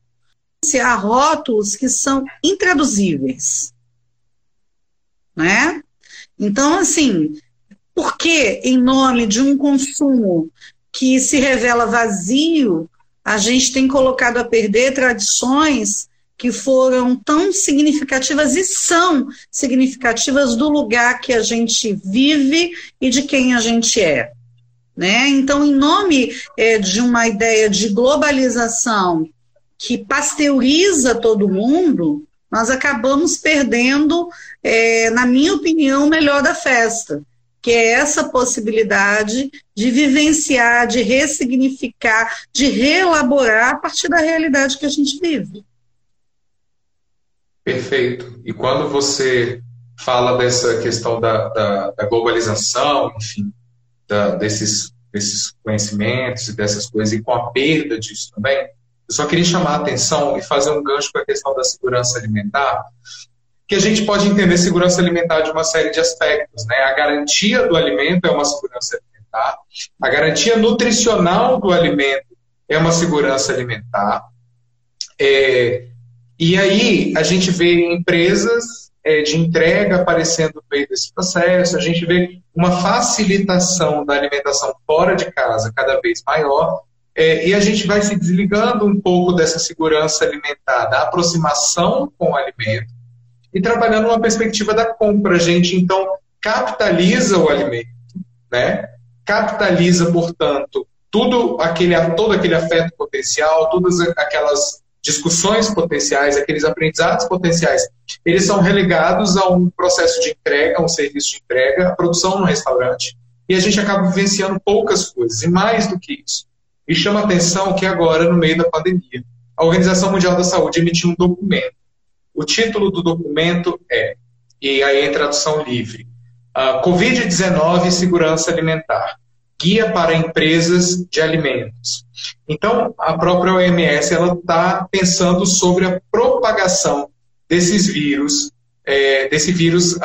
Há rótulos que são intraduzíveis. Né? Então, assim, por que, em nome de um consumo que se revela vazio, a gente tem colocado a perder tradições que foram tão significativas e são significativas do lugar que a gente vive e de quem a gente é. Né? Então, em nome é, de uma ideia de globalização que pasteuriza todo mundo, nós acabamos perdendo, é, na minha opinião, o melhor da festa, que é essa possibilidade de vivenciar, de ressignificar, de reelaborar a partir da realidade que a gente vive. Perfeito. E quando você fala dessa questão da, da, da globalização, enfim, da, desses, desses conhecimentos e dessas coisas, e com a perda disso também, eu só queria chamar a atenção e fazer um gancho para a questão da segurança alimentar, que a gente pode entender segurança alimentar de uma série de aspectos. Né? A garantia do alimento é uma segurança alimentar. A garantia nutricional do alimento é uma segurança alimentar. É, e aí a gente vê empresas é, de entrega aparecendo no meio desse processo, a gente vê uma facilitação da alimentação fora de casa cada vez maior, é, e a gente vai se desligando um pouco dessa segurança alimentar, da aproximação com o alimento, e trabalhando uma perspectiva da compra. A gente, então, capitaliza o alimento, né? capitaliza, portanto, tudo aquele, todo aquele afeto potencial, todas aquelas discussões potenciais, aqueles aprendizados potenciais, eles são relegados a um processo de entrega, a um serviço de entrega, a produção no restaurante, e a gente acaba vivenciando poucas coisas, e mais do que isso. E chama atenção que agora, no meio da pandemia, a Organização Mundial da Saúde emitiu um documento. O título do documento é, e aí em tradução livre, uh, Covid-19 e Segurança Alimentar guia para empresas de alimentos. Então, a própria OMS está pensando sobre a propagação desses vírus, é, desse vírus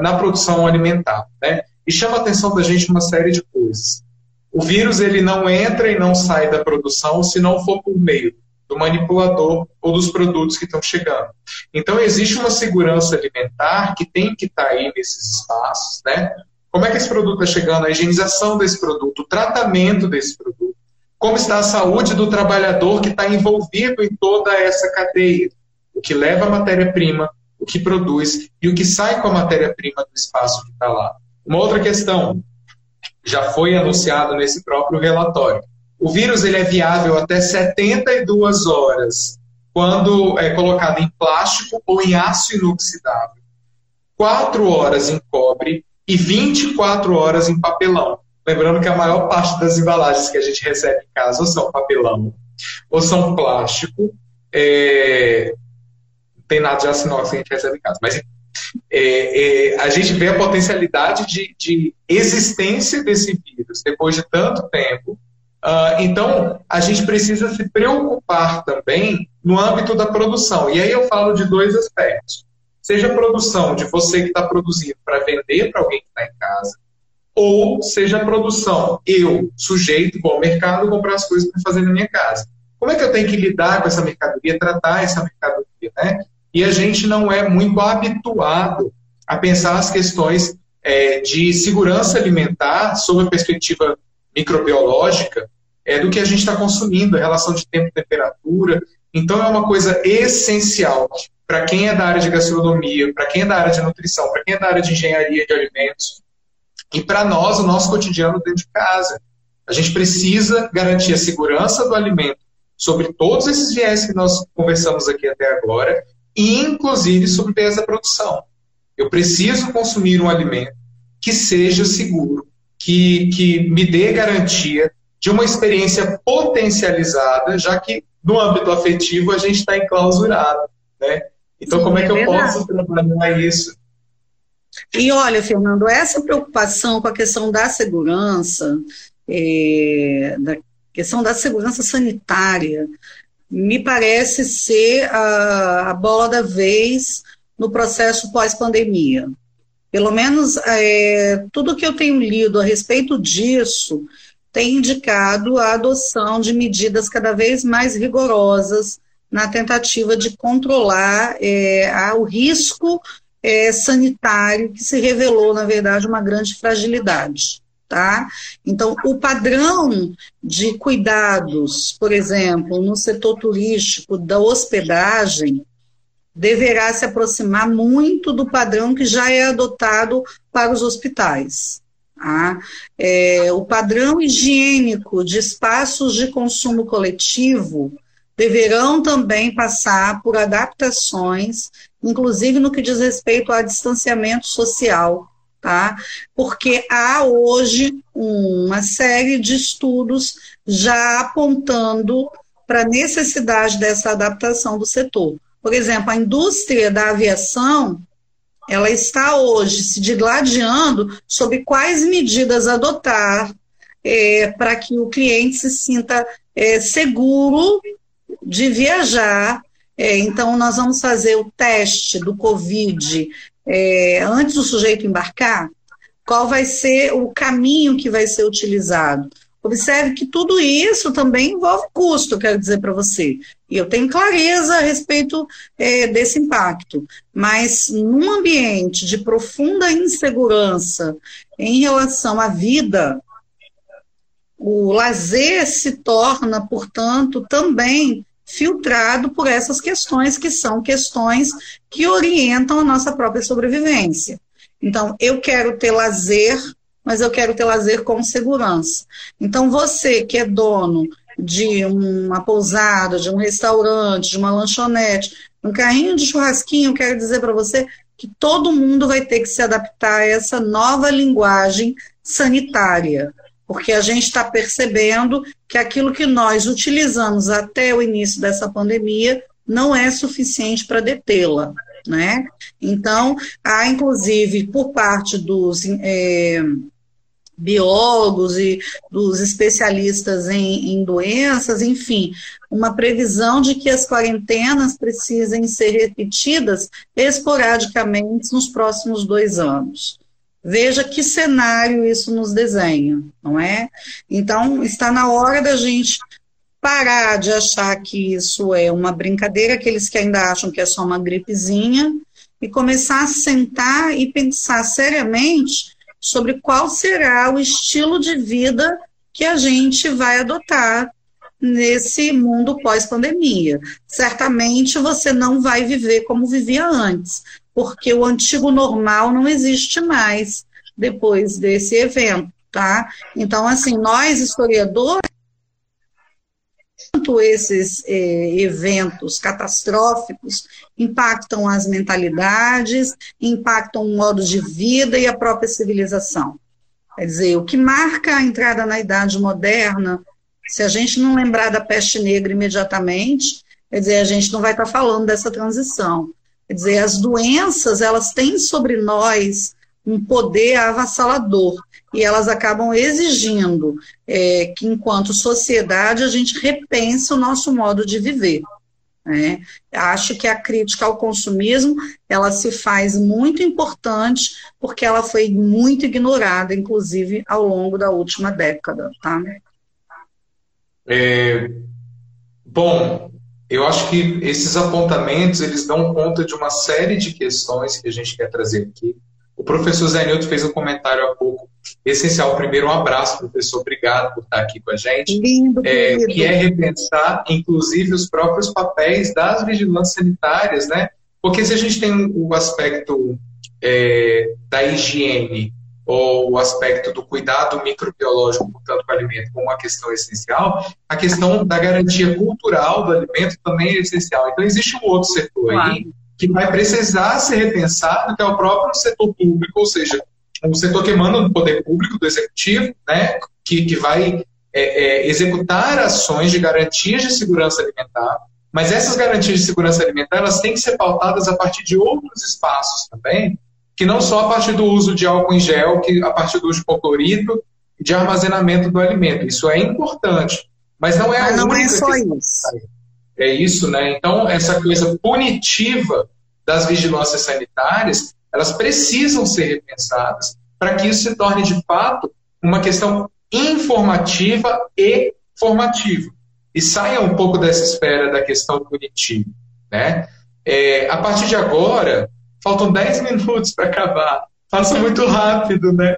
na produção alimentar, né? E chama a atenção da gente uma série de coisas. O vírus ele não entra e não sai da produção se não for por meio do manipulador ou dos produtos que estão chegando. Então existe uma segurança alimentar que tem que estar tá aí nesses espaços, né? Como é que esse produto está chegando? A higienização desse produto, o tratamento desse produto. Como está a saúde do trabalhador que está envolvido em toda essa cadeia? O que leva a matéria-prima, o que produz e o que sai com a matéria-prima do espaço que está lá. Uma outra questão, já foi anunciado nesse próprio relatório. O vírus ele é viável até 72 horas quando é colocado em plástico ou em aço inoxidável. 4 horas em cobre e 24 horas em papelão. Lembrando que a maior parte das embalagens que a gente recebe em casa ou são papelão ou são plástico. É... Não tem nada de aço inox que a gente recebe em casa, mas é, é, a gente vê a potencialidade de, de, existência desse vírus depois de tanto tempo. Uh, então, a gente precisa se preocupar também no âmbito da produção. E aí eu falo de dois aspectos. Seja a produção de você que está produzindo para vender para alguém que está em casa, ou seja a produção, eu, sujeito, ao mercado comprar as coisas para fazer na minha casa. Como é que eu tenho que lidar com essa mercadoria, tratar essa mercadoria, né? E a gente não é muito habituado a pensar as questões é, de segurança alimentar sob a perspectiva microbiológica é, do que a gente está consumindo, a relação de tempo e temperatura. Então, é uma coisa essencial para quem é da área de gastronomia, para quem é da área de nutrição, para quem é da área de engenharia de alimentos e para nós, o nosso cotidiano dentro de casa. A gente precisa garantir a segurança do alimento sobre todos esses viés que nós conversamos aqui até agora, e inclusive sobre o viés da produção. Eu preciso consumir um alimento que seja seguro, que, que me dê garantia de uma experiência potencializada, já que no âmbito afetivo a gente está enclausurado. Né? Então, Sim, como é que é eu posso trabalhar isso? E olha, Fernando, essa preocupação com a questão da segurança, é, da questão da segurança sanitária, me parece ser a, a bola da vez no processo pós-pandemia. Pelo menos é, tudo que eu tenho lido a respeito disso tem indicado a adoção de medidas cada vez mais rigorosas na tentativa de controlar é, a, o risco é, sanitário que se revelou, na verdade, uma grande fragilidade. Tá? Então, o padrão de cuidados, por exemplo, no setor turístico, da hospedagem, deverá se aproximar muito do padrão que já é adotado para os hospitais. Tá? É, o padrão higiênico de espaços de consumo coletivo deverão também passar por adaptações, inclusive no que diz respeito ao distanciamento social, tá? Porque há hoje uma série de estudos já apontando para a necessidade dessa adaptação do setor. Por exemplo, a indústria da aviação, ela está hoje se digladiando sobre quais medidas adotar é, para que o cliente se sinta é, seguro de viajar. É, então, nós vamos fazer o teste do Covid é, antes do sujeito embarcar. qual vai ser o caminho que vai ser utilizado. Observe que tudo isso também envolve custo, quero dizer para você. E eu tenho clareza a respeito é, desse impacto. Mas num ambiente de profunda insegurança em relação à vida, o lazer se torna, portanto, também filtrado por essas questões que são questões que orientam a nossa própria sobrevivência. Então, eu quero ter lazer, mas eu quero ter lazer com segurança. Então, você que é dono de uma pousada, de um restaurante, de uma lanchonete, um carrinho de churrasquinho, quero dizer para você que todo mundo vai ter que se adaptar a essa nova linguagem sanitária, porque a gente está percebendo que aquilo que nós utilizamos até o início dessa pandemia não é suficiente para detê-la. Né? Então, há inclusive por parte dos é, biólogos e dos especialistas em, em, doenças, enfim, uma previsão de que as quarentenas precisem ser repetidas esporadicamente nos próximos dois anos. Veja que cenário isso nos desenha, não é? Então, está na hora da gente parar de achar que isso é uma brincadeira, aqueles que ainda acham que é só uma gripezinha, e começar a sentar e pensar seriamente sobre qual será o estilo de vida que a gente vai adotar nesse mundo pós-pandemia. Certamente você não vai viver como vivia antes, porque o antigo normal não existe mais depois desse evento, tá? Então, assim, nós historiadores quanto esses eh, eventos catastróficos impactam as mentalidades, impactam o modo de vida e a própria civilização. Quer dizer, o que marca a entrada na Idade Moderna, se a gente não lembrar da peste negra imediatamente, quer dizer, a gente não vai estar falando dessa transição. Quer dizer, as doenças, elas têm sobre nós um poder avassalador e elas acabam exigindo é, que, enquanto sociedade, a gente repense o nosso modo de viver. Né? Acho que a crítica ao consumismo ela se faz muito importante porque ela foi muito ignorada, inclusive ao longo da última década. Tá? É, bom, eu acho que esses apontamentos eles dão conta de uma série de questões que a gente quer trazer aqui. O professor Zé Nilton fez um comentário há pouco essencial. Primeiro, um abraço, professor. Obrigado por estar aqui com a gente. Lindo, é, que é repensar, inclusive, os próprios papéis das vigilâncias sanitárias, né? Porque se a gente tem o aspecto é, da higiene ou o aspecto do cuidado microbiológico, portanto, com o alimento, como uma questão essencial, a questão da garantia cultural do alimento também é essencial. Então, existe um outro setor claro. aí que vai precisar ser repensado, que é o próprio setor público, ou seja, o setor que emana do poder público, do executivo, né, que, que vai é, é, executar ações de garantias de segurança alimentar, mas essas garantias de segurança alimentar elas têm que ser pautadas a partir de outros espaços também, que não só a partir do uso de álcool em gel, que a partir do uso de hipoclorito, de armazenamento do alimento. Isso é importante, mas não é a mas não única é só isso. É isso, né? Então, essa coisa punitiva das vigilâncias sanitárias, elas precisam ser repensadas para que isso se torne, de fato, uma questão informativa e formativa. E saia um pouco dessa esfera da questão punitiva. Né? É, a partir de agora, faltam 10 minutos para acabar. Passa muito rápido, né?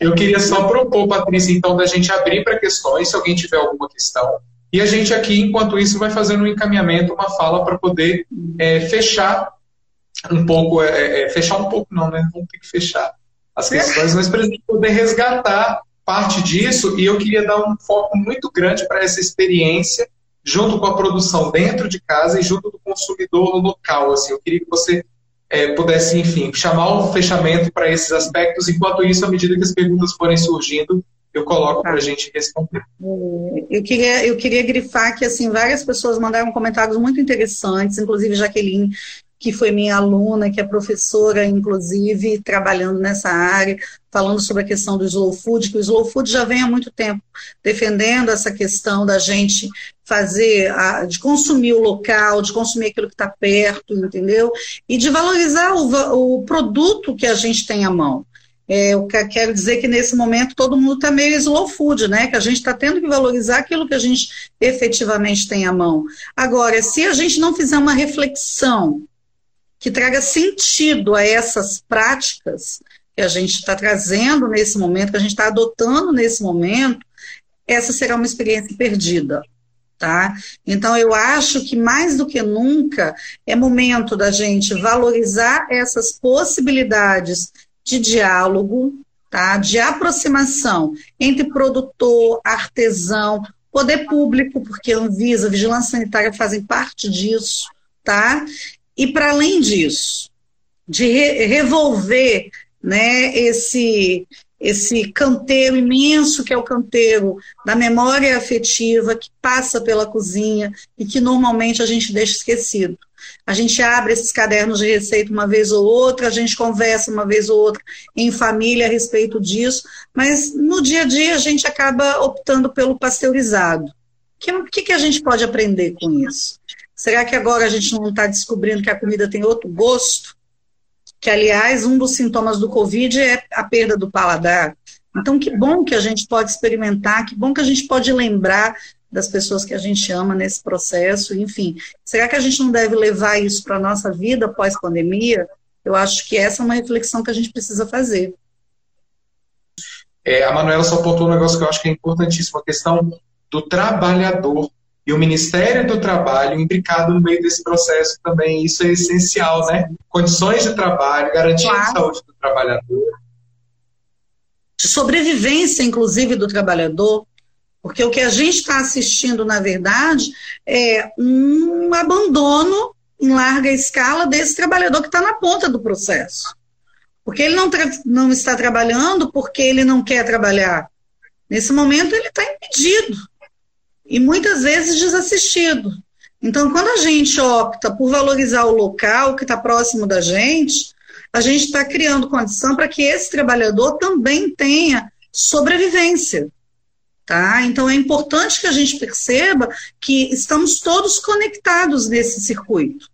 Eu queria só propor, Patrícia, então, da gente abrir para questões, se alguém tiver alguma questão. E a gente aqui, enquanto isso, vai fazendo um encaminhamento, uma fala para poder é, fechar um pouco, é, é, fechar um pouco não, né? Vamos ter que fechar as questões, mas para a gente poder resgatar parte disso, e eu queria dar um foco muito grande para essa experiência, junto com a produção dentro de casa e junto do consumidor local. Assim, eu queria que você é, pudesse, enfim, chamar o fechamento para esses aspectos. Enquanto isso, à medida que as perguntas forem surgindo, eu coloco tá. para a gente responder. É, eu queria, eu queria grifar que assim várias pessoas mandaram comentários muito interessantes, inclusive Jaqueline que foi minha aluna, que é professora, inclusive, trabalhando nessa área, falando sobre a questão do slow food, que o slow food já vem há muito tempo defendendo essa questão da gente fazer, a, de consumir o local, de consumir aquilo que está perto, entendeu? E de valorizar o, o produto que a gente tem à mão. É, eu quero dizer que nesse momento todo mundo está meio slow food, né? Que a gente está tendo que valorizar aquilo que a gente efetivamente tem à mão. Agora, se a gente não fizer uma reflexão que traga sentido a essas práticas que a gente está trazendo nesse momento, que a gente está adotando nesse momento, essa será uma experiência perdida. Tá? Então, eu acho que mais do que nunca é momento da gente valorizar essas possibilidades de diálogo, tá? de aproximação entre produtor, artesão, poder público, porque a Anvisa, a Vigilância Sanitária fazem parte disso, tá? E para além disso, de re revolver né, esse, esse canteiro imenso que é o canteiro da memória afetiva que passa pela cozinha e que normalmente a gente deixa esquecido. A gente abre esses cadernos de receita uma vez ou outra, a gente conversa uma vez ou outra em família a respeito disso, mas no dia a dia a gente acaba optando pelo pasteurizado. O que, que a gente pode aprender com isso? Será que agora a gente não está descobrindo que a comida tem outro gosto? que, aliás, um dos sintomas do Covid é a perda do paladar. Então, que bom que a gente pode experimentar, que bom que a gente pode lembrar das pessoas que a gente ama nesse processo, enfim. Será que a gente não deve levar isso para a nossa vida pós-pandemia? Eu acho que essa é uma reflexão que a gente precisa fazer. É, a Manuela só apontou um negócio que eu acho que é importantíssimo, a questão do trabalhador e o Ministério do Trabalho imbricado no meio desse processo também. Isso é essencial, né? Condições de trabalho, garantia claro. de saúde do trabalhador. Sobrevivência, inclusive, do trabalhador. Porque o que a gente está assistindo, na verdade, é um abandono em larga escala desse trabalhador que está na ponta do processo. Porque ele não, não está trabalhando porque ele não quer trabalhar. Nesse momento, ele está impedido e muitas vezes desassistido. Então, quando a gente opta por valorizar o local que está próximo da gente, a gente está criando condição para que esse trabalhador também tenha sobrevivência. Tá? Então, é importante que a gente perceba que estamos todos conectados nesse circuito.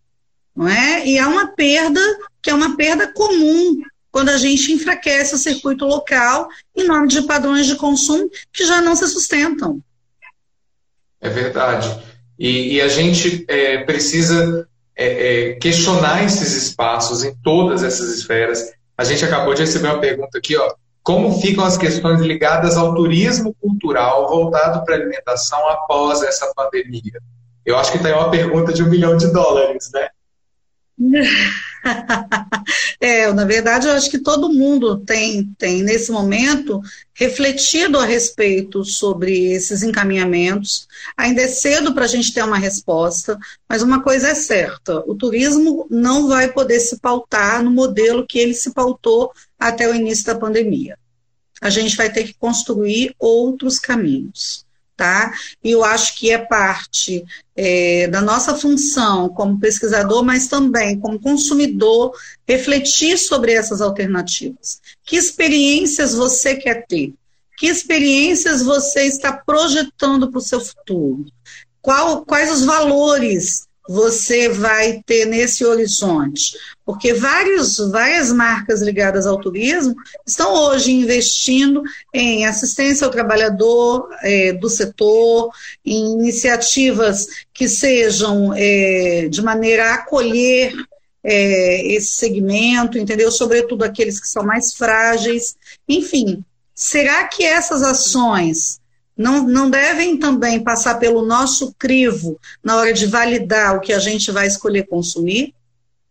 Não é? E há uma perda, que é uma perda comum, quando a gente enfraquece o circuito local em nome de padrões de consumo que já não se sustentam. É verdade. E, e a gente é, precisa é, é, questionar esses espaços em todas essas esferas. A gente acabou de receber uma pergunta aqui, ó. Como ficam as questões ligadas ao turismo cultural voltado para a alimentação após essa pandemia? Eu acho que tem uma pergunta de um milhão de dólares, né? é, na verdade, eu acho que todo mundo tem, tem, nesse momento, refletido a respeito sobre esses encaminhamentos. Ainda é cedo para a gente ter uma resposta, mas uma coisa é certa: o turismo não vai poder se pautar no modelo que ele se pautou até o início da pandemia. A gente vai ter que construir outros caminhos tá? E eu acho que é parte é, da nossa função como pesquisador, mas também como consumidor, refletir sobre essas alternativas. Que experiências você quer ter? Que experiências você está projetando para o seu futuro? Qual, quais os valores você vai ter nesse horizonte? Porque vários, várias marcas ligadas ao turismo estão hoje investindo em assistência ao trabalhador é, do setor, em iniciativas que sejam é, de maneira a acolher é, esse segmento, entendeu? Sobretudo aqueles que são mais frágeis. Enfim, será que essas ações não, não devem também passar pelo nosso crivo na hora de validar o que a gente vai escolher consumir?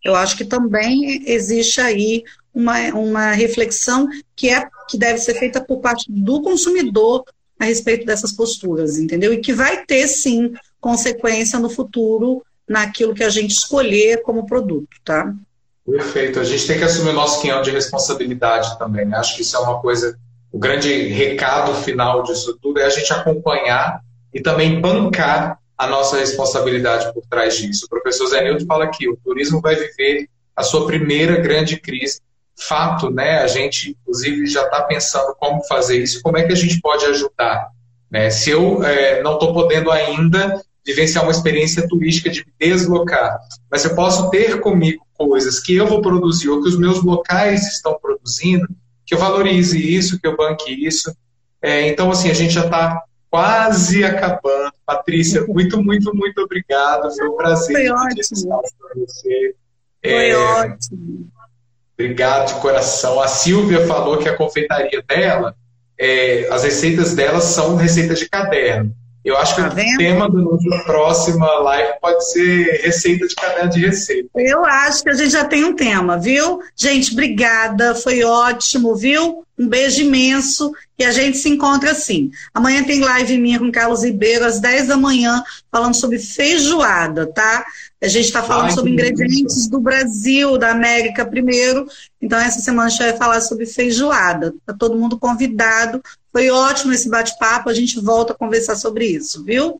Eu acho que também existe aí uma, uma reflexão que, é, que deve ser feita por parte do consumidor a respeito dessas posturas, entendeu? E que vai ter, sim, consequência no futuro naquilo que a gente escolher como produto, tá? Perfeito. A gente tem que assumir o nosso quinhão de responsabilidade também. Acho que isso é uma coisa o grande recado final disso tudo é a gente acompanhar e também bancar a nossa responsabilidade por trás disso. O professor Zé Nilton fala que o turismo vai viver a sua primeira grande crise. Fato, né? A gente, inclusive, já está pensando como fazer isso, como é que a gente pode ajudar. Né? Se eu é, não estou podendo ainda vivenciar uma experiência turística de me deslocar, mas eu posso ter comigo coisas que eu vou produzir ou que os meus locais estão produzindo, que eu valorize isso, que eu banque isso. É, então, assim, a gente já está quase acabando. Patrícia, muito, muito, muito obrigado. Foi um prazer. Foi ótimo. Você. Foi é, ótimo. Obrigado de coração. A Silvia falou que a confeitaria dela, é, as receitas dela são receitas de caderno. Eu acho que tá o tema da nossa próxima live pode ser receita de caderno de receita. Eu acho que a gente já tem um tema, viu? Gente, obrigada, foi ótimo, viu? Um beijo imenso e a gente se encontra assim. Amanhã tem live minha com Carlos Ribeiro às 10 da manhã, falando sobre feijoada, tá? A gente está falando Ai, sobre ingredientes do Brasil, da América primeiro. Então, essa semana a gente vai falar sobre feijoada. Está todo mundo convidado. Foi ótimo esse bate-papo. A gente volta a conversar sobre isso, viu?